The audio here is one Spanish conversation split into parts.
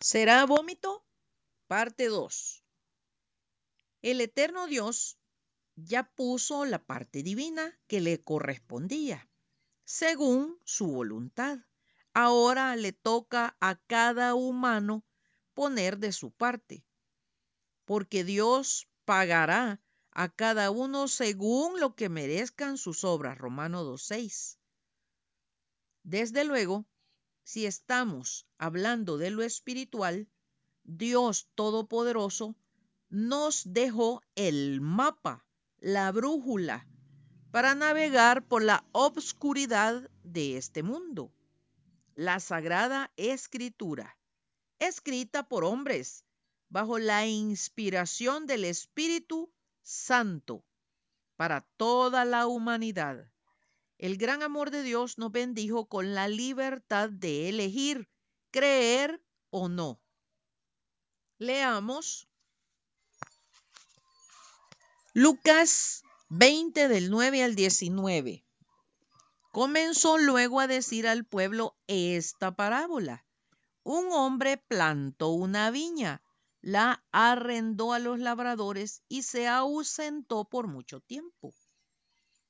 será vómito, parte 2. El eterno Dios ya puso la parte divina que le correspondía, según su voluntad. Ahora le toca a cada humano poner de su parte, porque Dios pagará a cada uno según lo que merezcan sus obras. Romano 2.6. Desde luego, si estamos hablando de lo espiritual, Dios Todopoderoso nos dejó el mapa, la brújula, para navegar por la obscuridad de este mundo. La Sagrada Escritura, escrita por hombres, bajo la inspiración del Espíritu Santo, para toda la humanidad. El gran amor de Dios nos bendijo con la libertad de elegir creer o no. Leamos Lucas 20 del 9 al 19. Comenzó luego a decir al pueblo esta parábola. Un hombre plantó una viña, la arrendó a los labradores y se ausentó por mucho tiempo.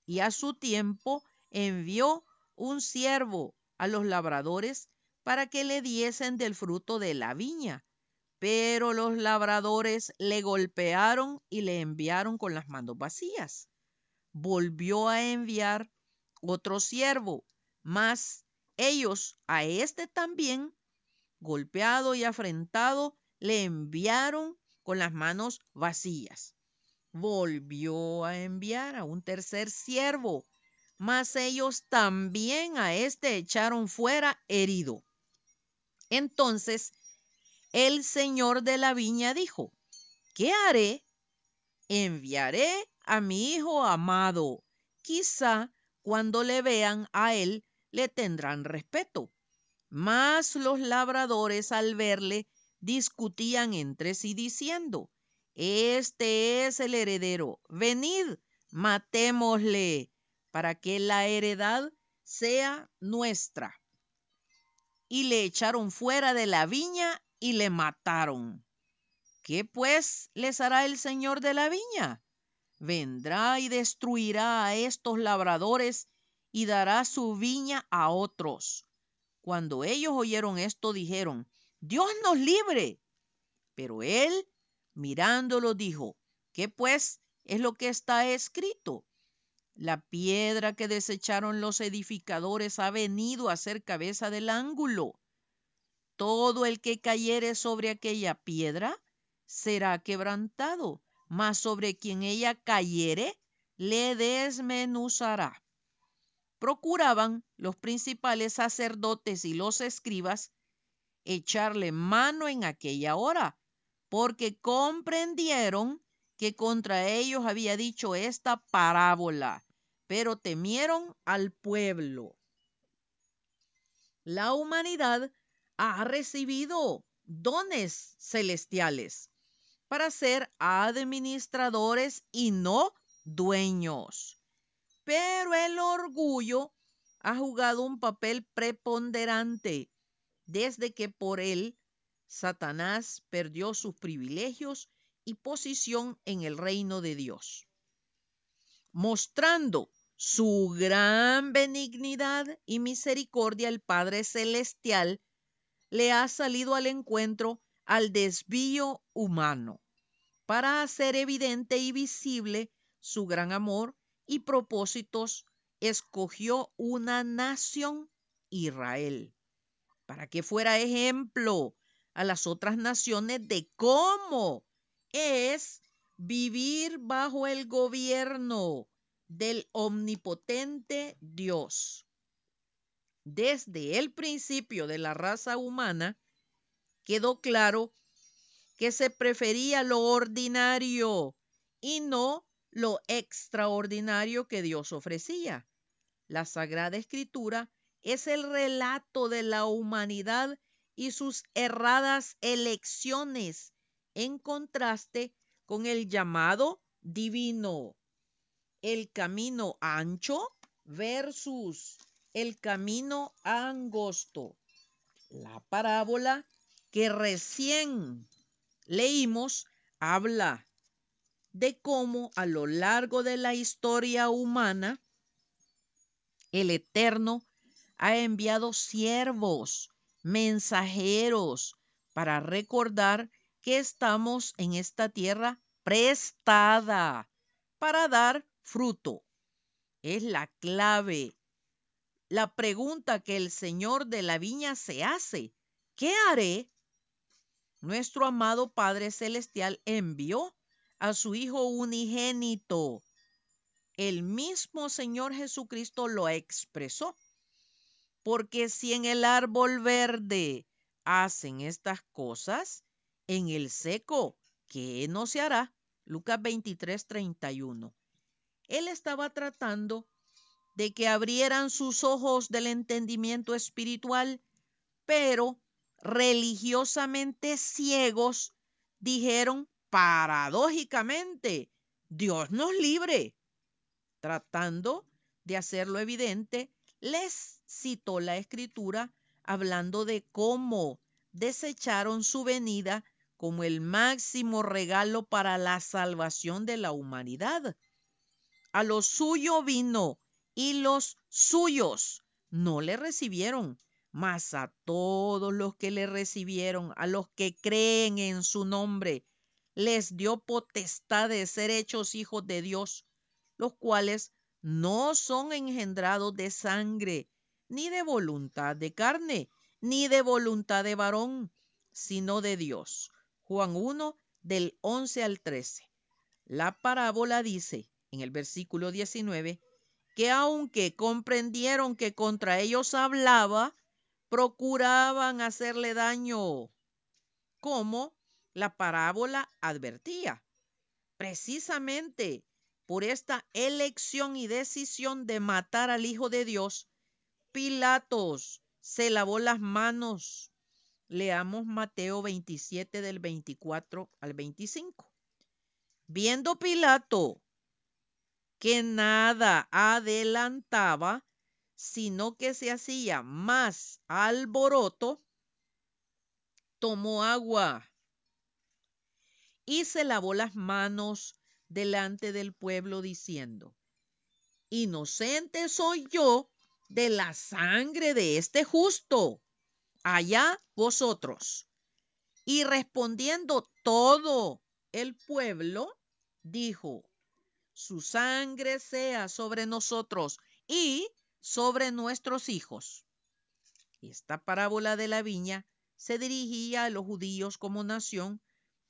Y a su tiempo envió un siervo a los labradores para que le diesen del fruto de la viña. Pero los labradores le golpearon y le enviaron con las manos vacías. Volvió a enviar otro siervo, mas ellos a este también, golpeado y afrentado, le enviaron con las manos vacías. Volvió a enviar a un tercer siervo, mas ellos también a este echaron fuera herido. Entonces el señor de la viña dijo, ¿qué haré? Enviaré a mi hijo amado. Quizá cuando le vean a él le tendrán respeto. Mas los labradores al verle discutían entre sí diciendo, este es el heredero, venid, matémosle para que la heredad sea nuestra. Y le echaron fuera de la viña y le mataron. ¿Qué pues les hará el señor de la viña? Vendrá y destruirá a estos labradores y dará su viña a otros. Cuando ellos oyeron esto, dijeron, Dios nos libre. Pero él, mirándolo, dijo, ¿qué pues es lo que está escrito? La piedra que desecharon los edificadores ha venido a ser cabeza del ángulo. Todo el que cayere sobre aquella piedra será quebrantado, mas sobre quien ella cayere le desmenuzará. Procuraban los principales sacerdotes y los escribas echarle mano en aquella hora, porque comprendieron que contra ellos había dicho esta parábola, pero temieron al pueblo. La humanidad ha recibido dones celestiales para ser administradores y no dueños. Pero el orgullo ha jugado un papel preponderante desde que por él Satanás perdió sus privilegios y posición en el reino de Dios, mostrando su gran benignidad y misericordia, el Padre Celestial le ha salido al encuentro al desvío humano para hacer evidente y visible su gran amor y propósitos, escogió una nación, Israel, para que fuera ejemplo a las otras naciones de cómo es vivir bajo el gobierno del omnipotente Dios desde el principio de la raza humana, quedó claro que se prefería lo ordinario y no lo extraordinario que Dios ofrecía. La Sagrada Escritura es el relato de la humanidad y sus erradas elecciones en contraste con el llamado divino. El camino ancho versus el camino angosto. La parábola que recién leímos habla de cómo a lo largo de la historia humana el Eterno ha enviado siervos, mensajeros, para recordar que estamos en esta tierra prestada para dar fruto. Es la clave. La pregunta que el Señor de la viña se hace, ¿qué haré? Nuestro amado Padre Celestial envió a su Hijo unigénito. El mismo Señor Jesucristo lo expresó. Porque si en el árbol verde hacen estas cosas, en el seco, ¿qué no se hará? Lucas 23, 31. Él estaba tratando de que abrieran sus ojos del entendimiento espiritual, pero religiosamente ciegos dijeron paradójicamente, Dios nos libre. Tratando de hacerlo evidente, les citó la escritura hablando de cómo desecharon su venida como el máximo regalo para la salvación de la humanidad. A lo suyo vino y los suyos no le recibieron, mas a todos los que le recibieron, a los que creen en su nombre, les dio potestad de ser hechos hijos de Dios, los cuales no son engendrados de sangre, ni de voluntad de carne, ni de voluntad de varón, sino de Dios. Juan 1 del 11 al 13. La parábola dice en el versículo 19 que aunque comprendieron que contra ellos hablaba, procuraban hacerle daño, como la parábola advertía. Precisamente por esta elección y decisión de matar al Hijo de Dios, Pilatos se lavó las manos Leamos Mateo 27 del 24 al 25. Viendo Pilato que nada adelantaba, sino que se hacía más alboroto, tomó agua y se lavó las manos delante del pueblo diciendo, inocente soy yo de la sangre de este justo allá vosotros. Y respondiendo todo el pueblo, dijo, su sangre sea sobre nosotros y sobre nuestros hijos. Esta parábola de la viña se dirigía a los judíos como nación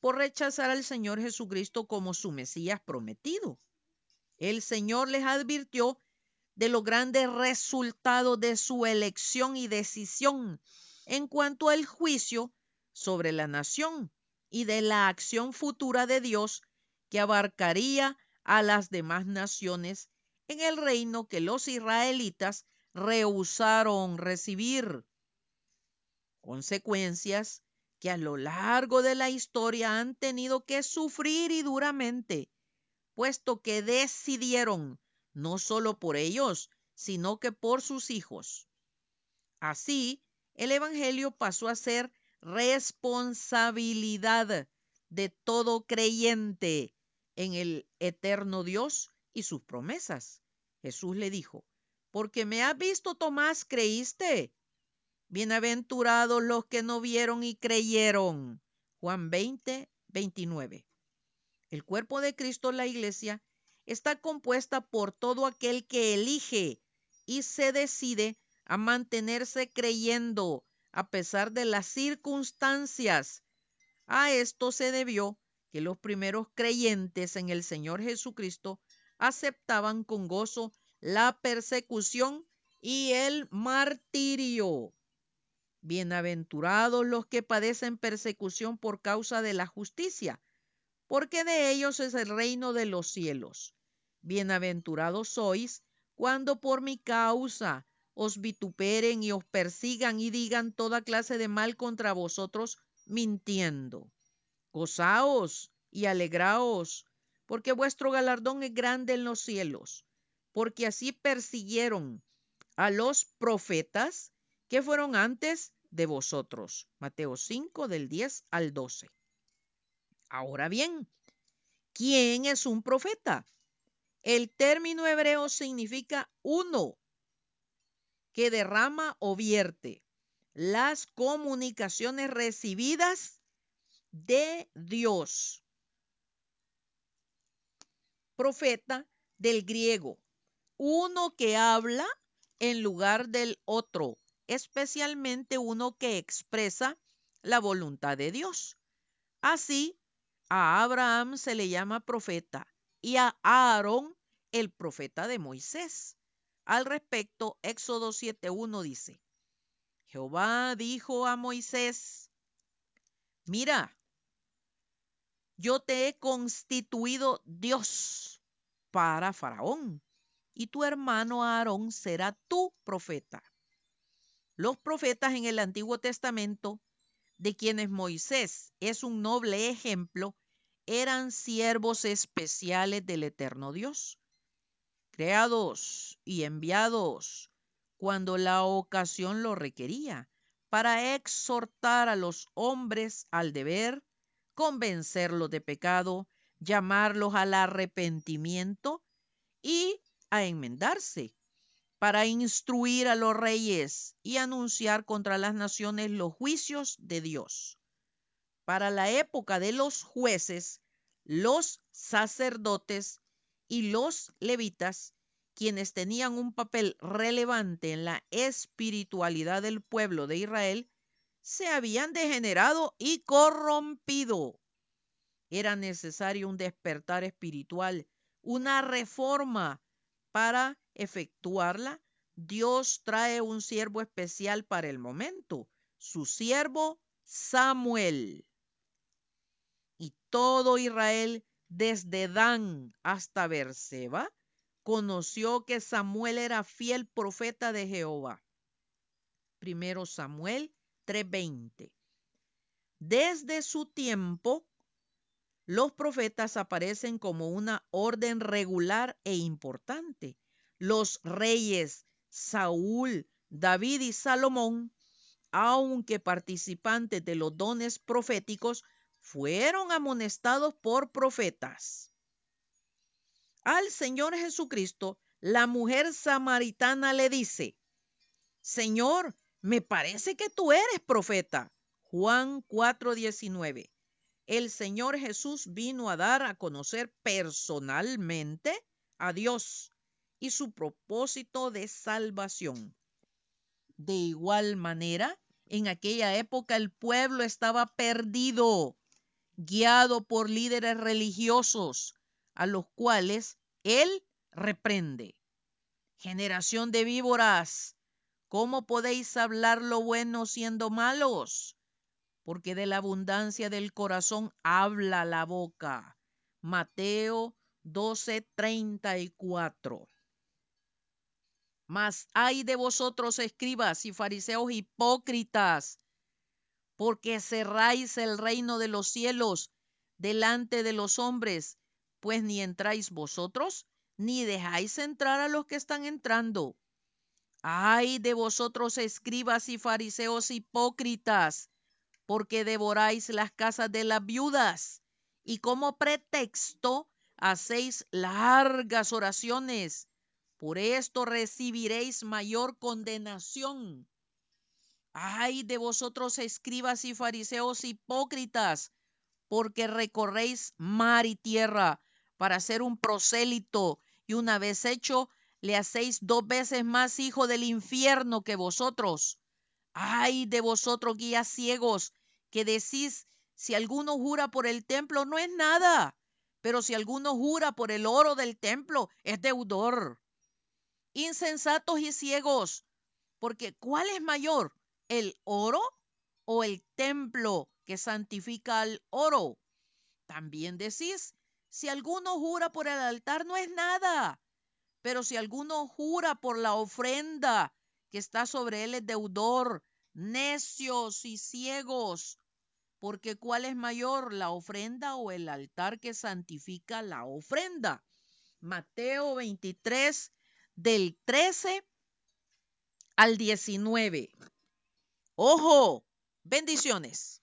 por rechazar al Señor Jesucristo como su Mesías prometido. El Señor les advirtió de los grandes resultados de su elección y decisión en cuanto al juicio sobre la nación y de la acción futura de Dios que abarcaría a las demás naciones en el reino que los israelitas rehusaron recibir. Consecuencias que a lo largo de la historia han tenido que sufrir y duramente, puesto que decidieron no solo por ellos, sino que por sus hijos. Así, el Evangelio pasó a ser responsabilidad de todo creyente en el eterno Dios y sus promesas. Jesús le dijo, porque me has visto, Tomás, creíste. Bienaventurados los que no vieron y creyeron. Juan 20, 29. El cuerpo de Cristo, la iglesia, está compuesta por todo aquel que elige y se decide a mantenerse creyendo a pesar de las circunstancias. A esto se debió que los primeros creyentes en el Señor Jesucristo aceptaban con gozo la persecución y el martirio. Bienaventurados los que padecen persecución por causa de la justicia, porque de ellos es el reino de los cielos. Bienaventurados sois cuando por mi causa os vituperen y os persigan y digan toda clase de mal contra vosotros mintiendo. Gozaos y alegraos, porque vuestro galardón es grande en los cielos, porque así persiguieron a los profetas que fueron antes de vosotros. Mateo 5 del 10 al 12. Ahora bien, ¿quién es un profeta? El término hebreo significa uno que derrama o vierte las comunicaciones recibidas de Dios. Profeta del griego, uno que habla en lugar del otro, especialmente uno que expresa la voluntad de Dios. Así, a Abraham se le llama profeta y a Aarón el profeta de Moisés. Al respecto, Éxodo 7.1 dice, Jehová dijo a Moisés, mira, yo te he constituido Dios para Faraón, y tu hermano Aarón será tu profeta. Los profetas en el Antiguo Testamento, de quienes Moisés es un noble ejemplo, eran siervos especiales del eterno Dios, creados y enviados cuando la ocasión lo requería, para exhortar a los hombres al deber, convencerlos de pecado, llamarlos al arrepentimiento y a enmendarse, para instruir a los reyes y anunciar contra las naciones los juicios de Dios. Para la época de los jueces, los sacerdotes y los levitas, quienes tenían un papel relevante en la espiritualidad del pueblo de Israel, se habían degenerado y corrompido. Era necesario un despertar espiritual, una reforma. Para efectuarla, Dios trae un siervo especial para el momento, su siervo Samuel. Y todo Israel, desde Dan hasta Berseba, conoció que Samuel era fiel profeta de Jehová. Primero Samuel 3:20. Desde su tiempo, los profetas aparecen como una orden regular e importante. Los reyes Saúl, David y Salomón, aunque participantes de los dones proféticos, fueron amonestados por profetas. Al Señor Jesucristo, la mujer samaritana le dice, Señor, me parece que tú eres profeta. Juan 4:19. El Señor Jesús vino a dar a conocer personalmente a Dios y su propósito de salvación. De igual manera, en aquella época el pueblo estaba perdido, guiado por líderes religiosos, a los cuales él reprende. Generación de víboras, ¿cómo podéis hablar lo bueno siendo malos? Porque de la abundancia del corazón habla la boca. Mateo 12:34. Mas hay de vosotros, escribas y fariseos hipócritas, porque cerráis el reino de los cielos delante de los hombres, pues ni entráis vosotros, ni dejáis entrar a los que están entrando. Ay de vosotros, escribas y fariseos hipócritas, porque devoráis las casas de las viudas y como pretexto hacéis largas oraciones. Por esto recibiréis mayor condenación. Ay de vosotros, escribas y fariseos hipócritas, porque recorréis mar y tierra para ser un prosélito, y una vez hecho, le hacéis dos veces más hijo del infierno que vosotros. Ay de vosotros, guías ciegos, que decís, si alguno jura por el templo, no es nada, pero si alguno jura por el oro del templo, es deudor. Insensatos y ciegos, porque ¿cuál es mayor, el oro o el templo que santifica al oro? También decís, si alguno jura por el altar no es nada, pero si alguno jura por la ofrenda que está sobre él es deudor, necios y ciegos, porque ¿cuál es mayor, la ofrenda o el altar que santifica la ofrenda? Mateo 23 del 13 al 19. Ojo, bendiciones.